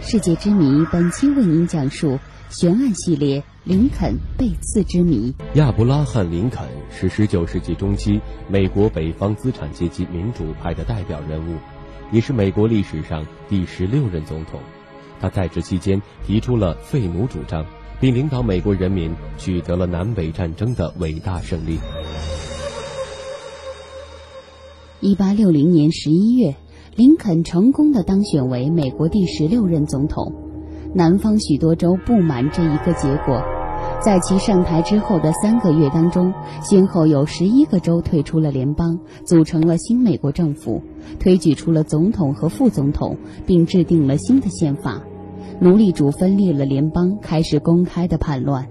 世界之谜本期为您讲述悬案系列《林肯被刺之谜》。亚伯拉罕·林肯是19世纪中期美国北方资产阶级民主派的代表人物，也是美国历史上第十六任总统。他在职期间提出了废奴主张，并领导美国人民取得了南北战争的伟大胜利。1860年11月。林肯成功的当选为美国第十六任总统，南方许多州不满这一个结果，在其上台之后的三个月当中，先后有十一个州退出了联邦，组成了新美国政府，推举出了总统和副总统，并制定了新的宪法。奴隶主分裂了联邦，开始公开的叛乱。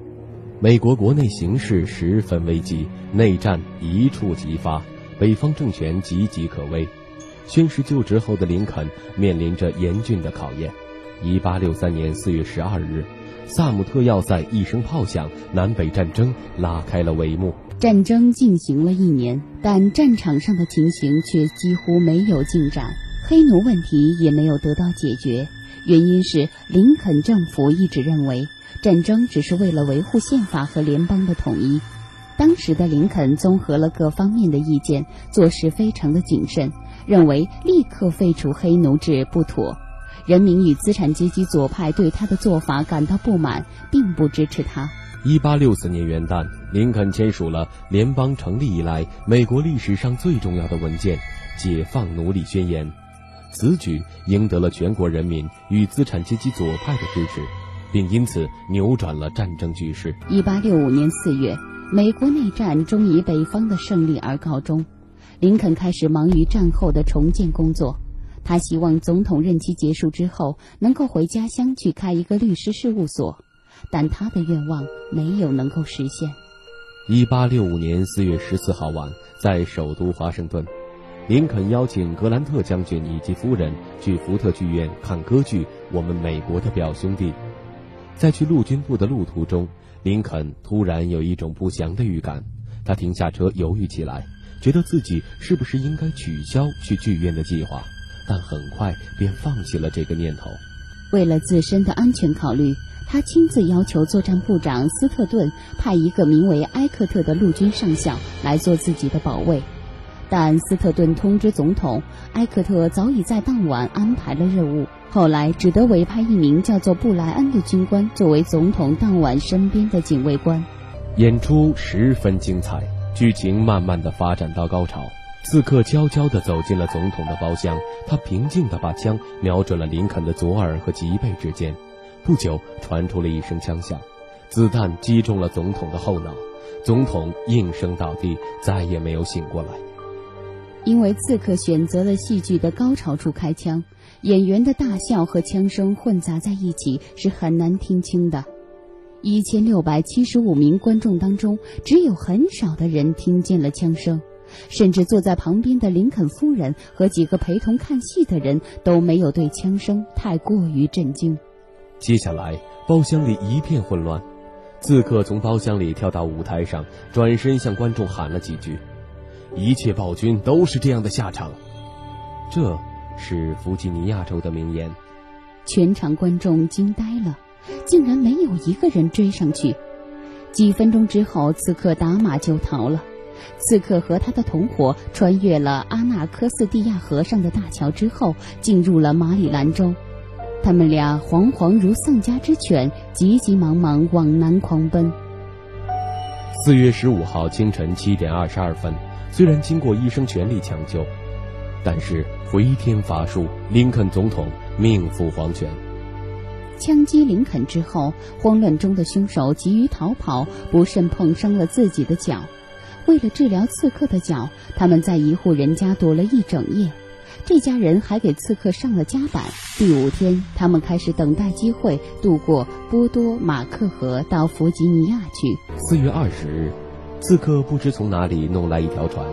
美国国内形势十分危机，内战一触即发，北方政权岌岌可危。宣誓就职后的林肯面临着严峻的考验。一八六三年四月十二日，萨姆特要塞一声炮响，南北战争拉开了帷幕。战争进行了一年，但战场上的情形却几乎没有进展，黑奴问题也没有得到解决。原因是林肯政府一直认为战争只是为了维护宪法和联邦的统一。当时的林肯综合了各方面的意见，做事非常的谨慎。认为立刻废除黑奴制不妥，人民与资产阶级左派对他的做法感到不满，并不支持他。一八六四年元旦，林肯签署了联邦成立以来美国历史上最重要的文件《解放奴隶宣言》，此举赢得了全国人民与资产阶级左派的支持，并因此扭转了战争局势。一八六五年四月，美国内战终以北方的胜利而告终。林肯开始忙于战后的重建工作，他希望总统任期结束之后能够回家乡去开一个律师事务所，但他的愿望没有能够实现。一八六五年四月十四号晚，在首都华盛顿，林肯邀请格兰特将军以及夫人去福特剧院看歌剧《我们美国的表兄弟》。在去陆军部的路途中，林肯突然有一种不祥的预感，他停下车犹豫起来。觉得自己是不是应该取消去剧院的计划，但很快便放弃了这个念头。为了自身的安全考虑，他亲自要求作战部长斯特顿派一个名为埃克特的陆军上校来做自己的保卫。但斯特顿通知总统，埃克特早已在当晚安排了任务，后来只得委派一名叫做布莱恩的军官作为总统当晚身边的警卫官。演出十分精彩。剧情慢慢的发展到高潮，刺客悄悄地走进了总统的包厢，他平静地把枪瞄准了林肯的左耳和脊背之间。不久，传出了一声枪响，子弹击中了总统的后脑，总统应声倒地，再也没有醒过来。因为刺客选择了戏剧的高潮处开枪，演员的大笑和枪声混杂在一起，是很难听清的。一千六百七十五名观众当中，只有很少的人听见了枪声，甚至坐在旁边的林肯夫人和几个陪同看戏的人都没有对枪声太过于震惊。接下来，包厢里一片混乱，刺客从包厢里跳到舞台上，转身向观众喊了几句：“一切暴君都是这样的下场。”这是弗吉尼亚州的名言。全场观众惊呆了。竟然没有一个人追上去。几分钟之后，刺客打马就逃了。刺客和他的同伙穿越了阿纳科斯蒂亚河上的大桥之后，进入了马里兰州。他们俩惶惶如丧家之犬，急急忙忙往南狂奔。四月十五号清晨七点二十二分，虽然经过医生全力抢救，但是回天乏术，林肯总统命赴黄泉。枪击林肯之后，慌乱中的凶手急于逃跑，不慎碰伤了自己的脚。为了治疗刺客的脚，他们在一户人家躲了一整夜。这家人还给刺客上了夹板。第五天，他们开始等待机会渡过波多马克河到弗吉尼亚去。四月二十日，刺客不知从哪里弄来一条船。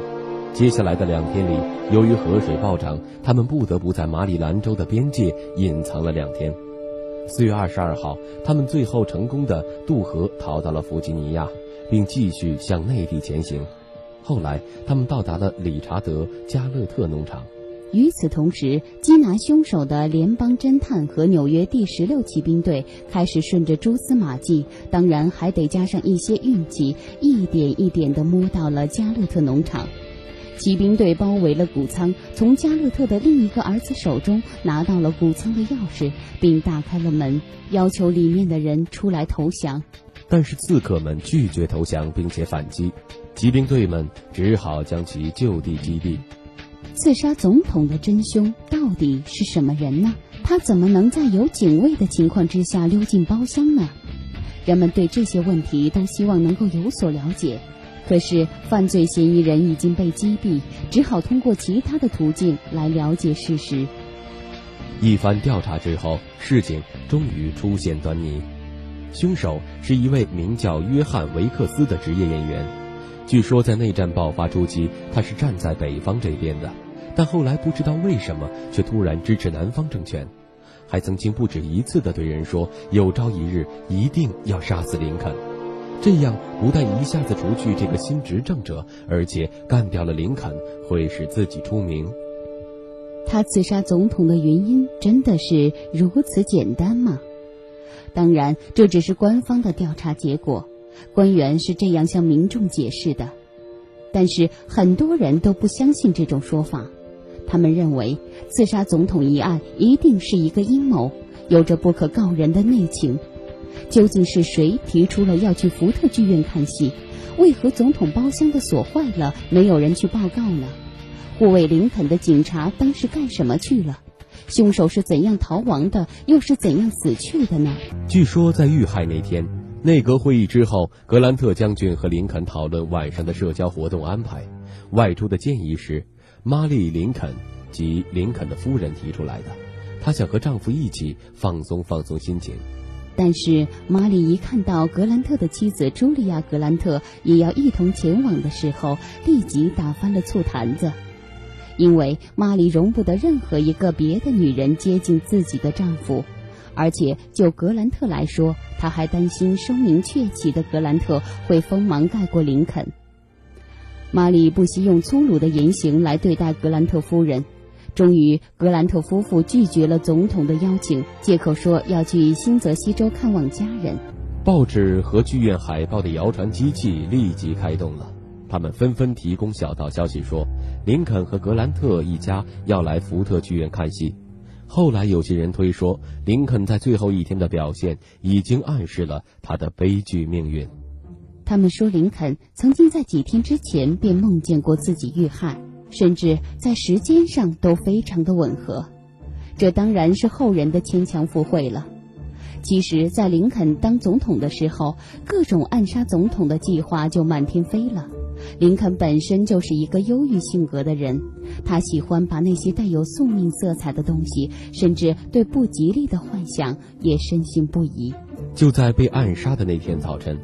接下来的两天里，由于河水暴涨，他们不得不在马里兰州的边界隐藏了两天。四月二十二号，他们最后成功的渡河逃到了弗吉尼亚，并继续向内地前行。后来，他们到达了理查德·加勒特农场。与此同时，缉拿凶手的联邦侦探和纽约第十六骑兵队开始顺着蛛丝马迹，当然还得加上一些运气，一点一点地摸到了加勒特农场。骑兵队包围了谷仓，从加勒特的另一个儿子手中拿到了谷仓的钥匙，并打开了门，要求里面的人出来投降。但是刺客们拒绝投降，并且反击，骑兵队们只好将其就地击毙。刺杀总统的真凶到底是什么人呢？他怎么能在有警卫的情况之下溜进包厢呢？人们对这些问题都希望能够有所了解。可是，犯罪嫌疑人已经被击毙，只好通过其他的途径来了解事实。一番调查之后，事情终于出现端倪。凶手是一位名叫约翰·维克斯的职业演员。据说在内战爆发初期，他是站在北方这边的，但后来不知道为什么却突然支持南方政权，还曾经不止一次地对人说：“有朝一日一定要杀死林肯。”这样不但一下子除去这个新执政者，而且干掉了林肯，会使自己出名。他刺杀总统的原因真的是如此简单吗？当然，这只是官方的调查结果，官员是这样向民众解释的。但是很多人都不相信这种说法，他们认为刺杀总统一案一定是一个阴谋，有着不可告人的内情。究竟是谁提出了要去福特剧院看戏？为何总统包厢的锁坏了，没有人去报告呢？护卫林肯的警察当时干什么去了？凶手是怎样逃亡的？又是怎样死去的呢？据说在遇害那天，内阁会议之后，格兰特将军和林肯讨论晚上的社交活动安排。外出的建议是玛丽·林肯及林肯的夫人提出来的，她想和丈夫一起放松放松心情。但是玛丽一看到格兰特的妻子茱莉亚·格兰特也要一同前往的时候，立即打翻了醋坛子，因为玛丽容不得任何一个别的女人接近自己的丈夫，而且就格兰特来说，他还担心声名鹊起的格兰特会锋芒盖过林肯。玛丽不惜用粗鲁的言行来对待格兰特夫人。终于，格兰特夫妇拒绝了总统的邀请，借口说要去新泽西州看望家人。报纸和剧院海报的谣传机器立即开动了，他们纷纷提供小道消息，说林肯和格兰特一家要来福特剧院看戏。后来，有些人推说，林肯在最后一天的表现已经暗示了他的悲剧命运。他们说，林肯曾经在几天之前便梦见过自己遇害。甚至在时间上都非常的吻合，这当然是后人的牵强附会了。其实，在林肯当总统的时候，各种暗杀总统的计划就满天飞了。林肯本身就是一个忧郁性格的人，他喜欢把那些带有宿命色彩的东西，甚至对不吉利的幻想也深信不疑。就在被暗杀的那天早晨，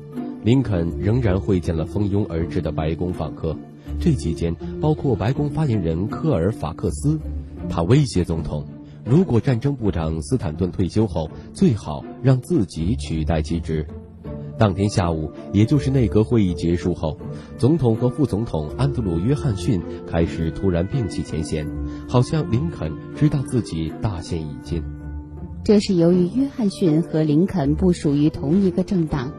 林肯仍然会见了蜂拥而至的白宫访客。这期间，包括白宫发言人科尔法克斯，他威胁总统，如果战争部长斯坦顿退休后，最好让自己取代其职。当天下午，也就是内阁会议结束后，总统和副总统安德鲁·约翰逊开始突然摒弃前嫌，好像林肯知道自己大限已尽。这是由于约翰逊和林肯不属于同一个政党，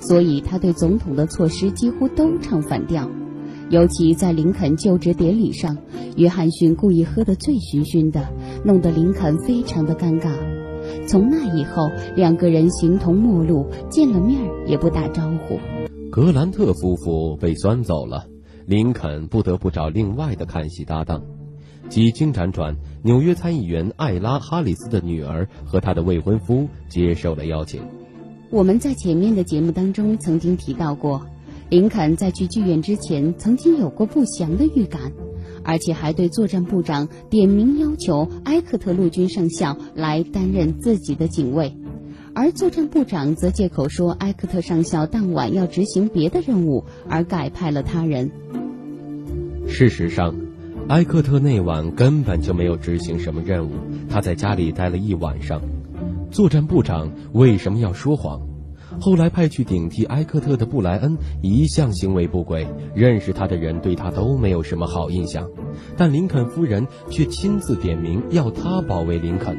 所以他对总统的措施几乎都唱反调。尤其在林肯就职典礼上，约翰逊故意喝得醉醺醺的，弄得林肯非常的尴尬。从那以后，两个人形同陌路，见了面也不打招呼。格兰特夫妇被酸走了，林肯不得不找另外的看戏搭档。几经辗转，纽约参议员艾拉·哈里斯的女儿和她的未婚夫接受了邀请。我们在前面的节目当中曾经提到过。林肯在去剧院之前，曾经有过不祥的预感，而且还对作战部长点名要求埃克特陆军上校来担任自己的警卫，而作战部长则借口说埃克特上校当晚要执行别的任务，而改派了他人。事实上，埃克特那晚根本就没有执行什么任务，他在家里待了一晚上。作战部长为什么要说谎？后来派去顶替埃克特的布莱恩一向行为不轨，认识他的人对他都没有什么好印象，但林肯夫人却亲自点名要他保卫林肯，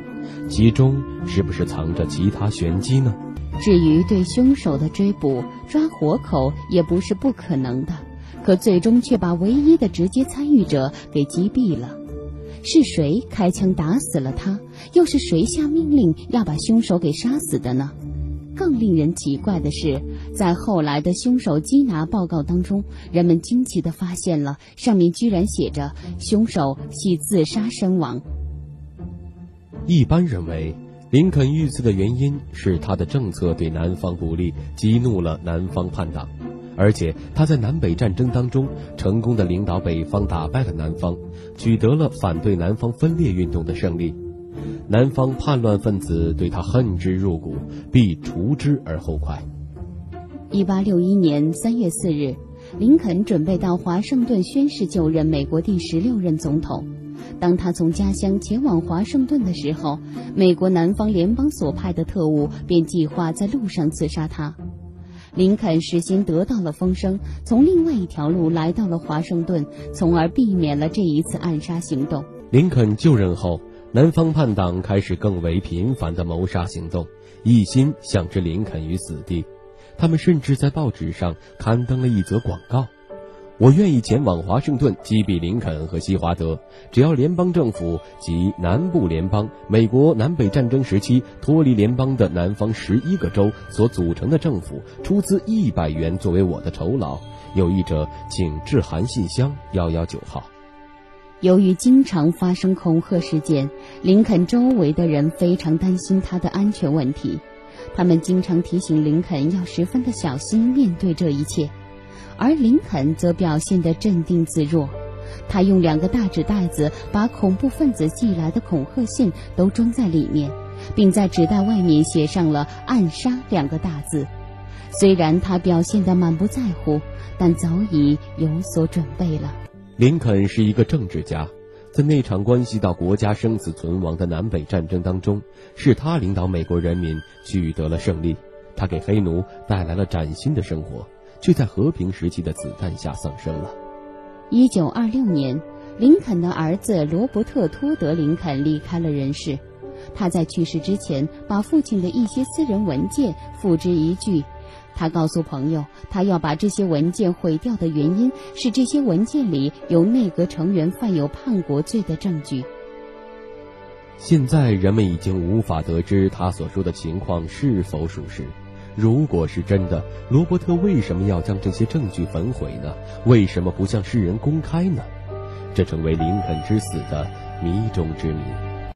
其中是不是藏着其他玄机呢？至于对凶手的追捕、抓活口也不是不可能的，可最终却把唯一的直接参与者给击毙了。是谁开枪打死了他？又是谁下命令要把凶手给杀死的呢？更令人奇怪的是，在后来的凶手缉拿报告当中，人们惊奇地发现了上面居然写着“凶手系自杀身亡”。一般认为，林肯遇刺的原因是他的政策对南方不利，激怒了南方叛党。而且他在南北战争当中成功的领导北方，打败了南方，取得了反对南方分裂运动的胜利。南方叛乱分子对他恨之入骨，必除之而后快。一八六一年三月四日，林肯准备到华盛顿宣誓就任美国第十六任总统。当他从家乡前往华盛顿的时候，美国南方联邦所派的特务便计划在路上刺杀他。林肯事先得到了风声，从另外一条路来到了华盛顿，从而避免了这一次暗杀行动。林肯就任后，南方叛党开始更为频繁的谋杀行动，一心想置林肯于死地。他们甚至在报纸上刊登了一则广告。我愿意前往华盛顿击毙林肯和西华德，只要联邦政府及南部联邦、美国南北战争时期脱离联邦的南方十一个州所组成的政府出资一百元作为我的酬劳。有意者请致函信箱幺幺九号。由于经常发生恐吓事件，林肯周围的人非常担心他的安全问题，他们经常提醒林肯要十分的小心面对这一切。而林肯则表现得镇定自若，他用两个大纸袋子把恐怖分子寄来的恐吓信都装在里面，并在纸袋外面写上了“暗杀”两个大字。虽然他表现得满不在乎，但早已有所准备了。林肯是一个政治家，在那场关系到国家生死存亡的南北战争当中，是他领导美国人民取得了胜利，他给黑奴带来了崭新的生活。却在和平时期的子弹下丧生了。一九二六年，林肯的儿子罗伯特·托德·林肯离开了人世。他在去世之前，把父亲的一些私人文件付之一炬。他告诉朋友，他要把这些文件毁掉的原因是这些文件里有内阁成员犯有叛国罪的证据。现在人们已经无法得知他所说的情况是否属实。如果是真的，罗伯特为什么要将这些证据焚毁呢？为什么不向世人公开呢？这成为林肯之死的谜中之谜。